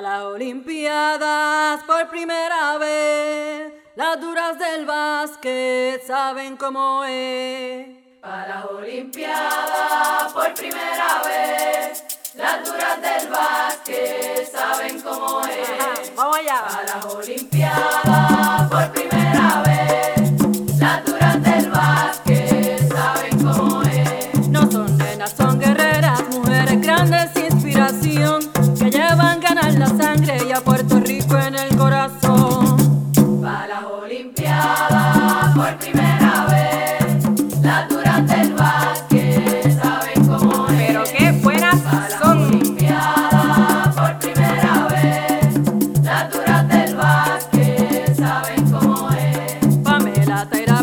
A las Olimpiadas por primera vez, las duras del básquet saben cómo es. Para las Olimpiadas por primera vez, las duras del básquet saben cómo es. Vamos allá. A las Olimpiadas. Taira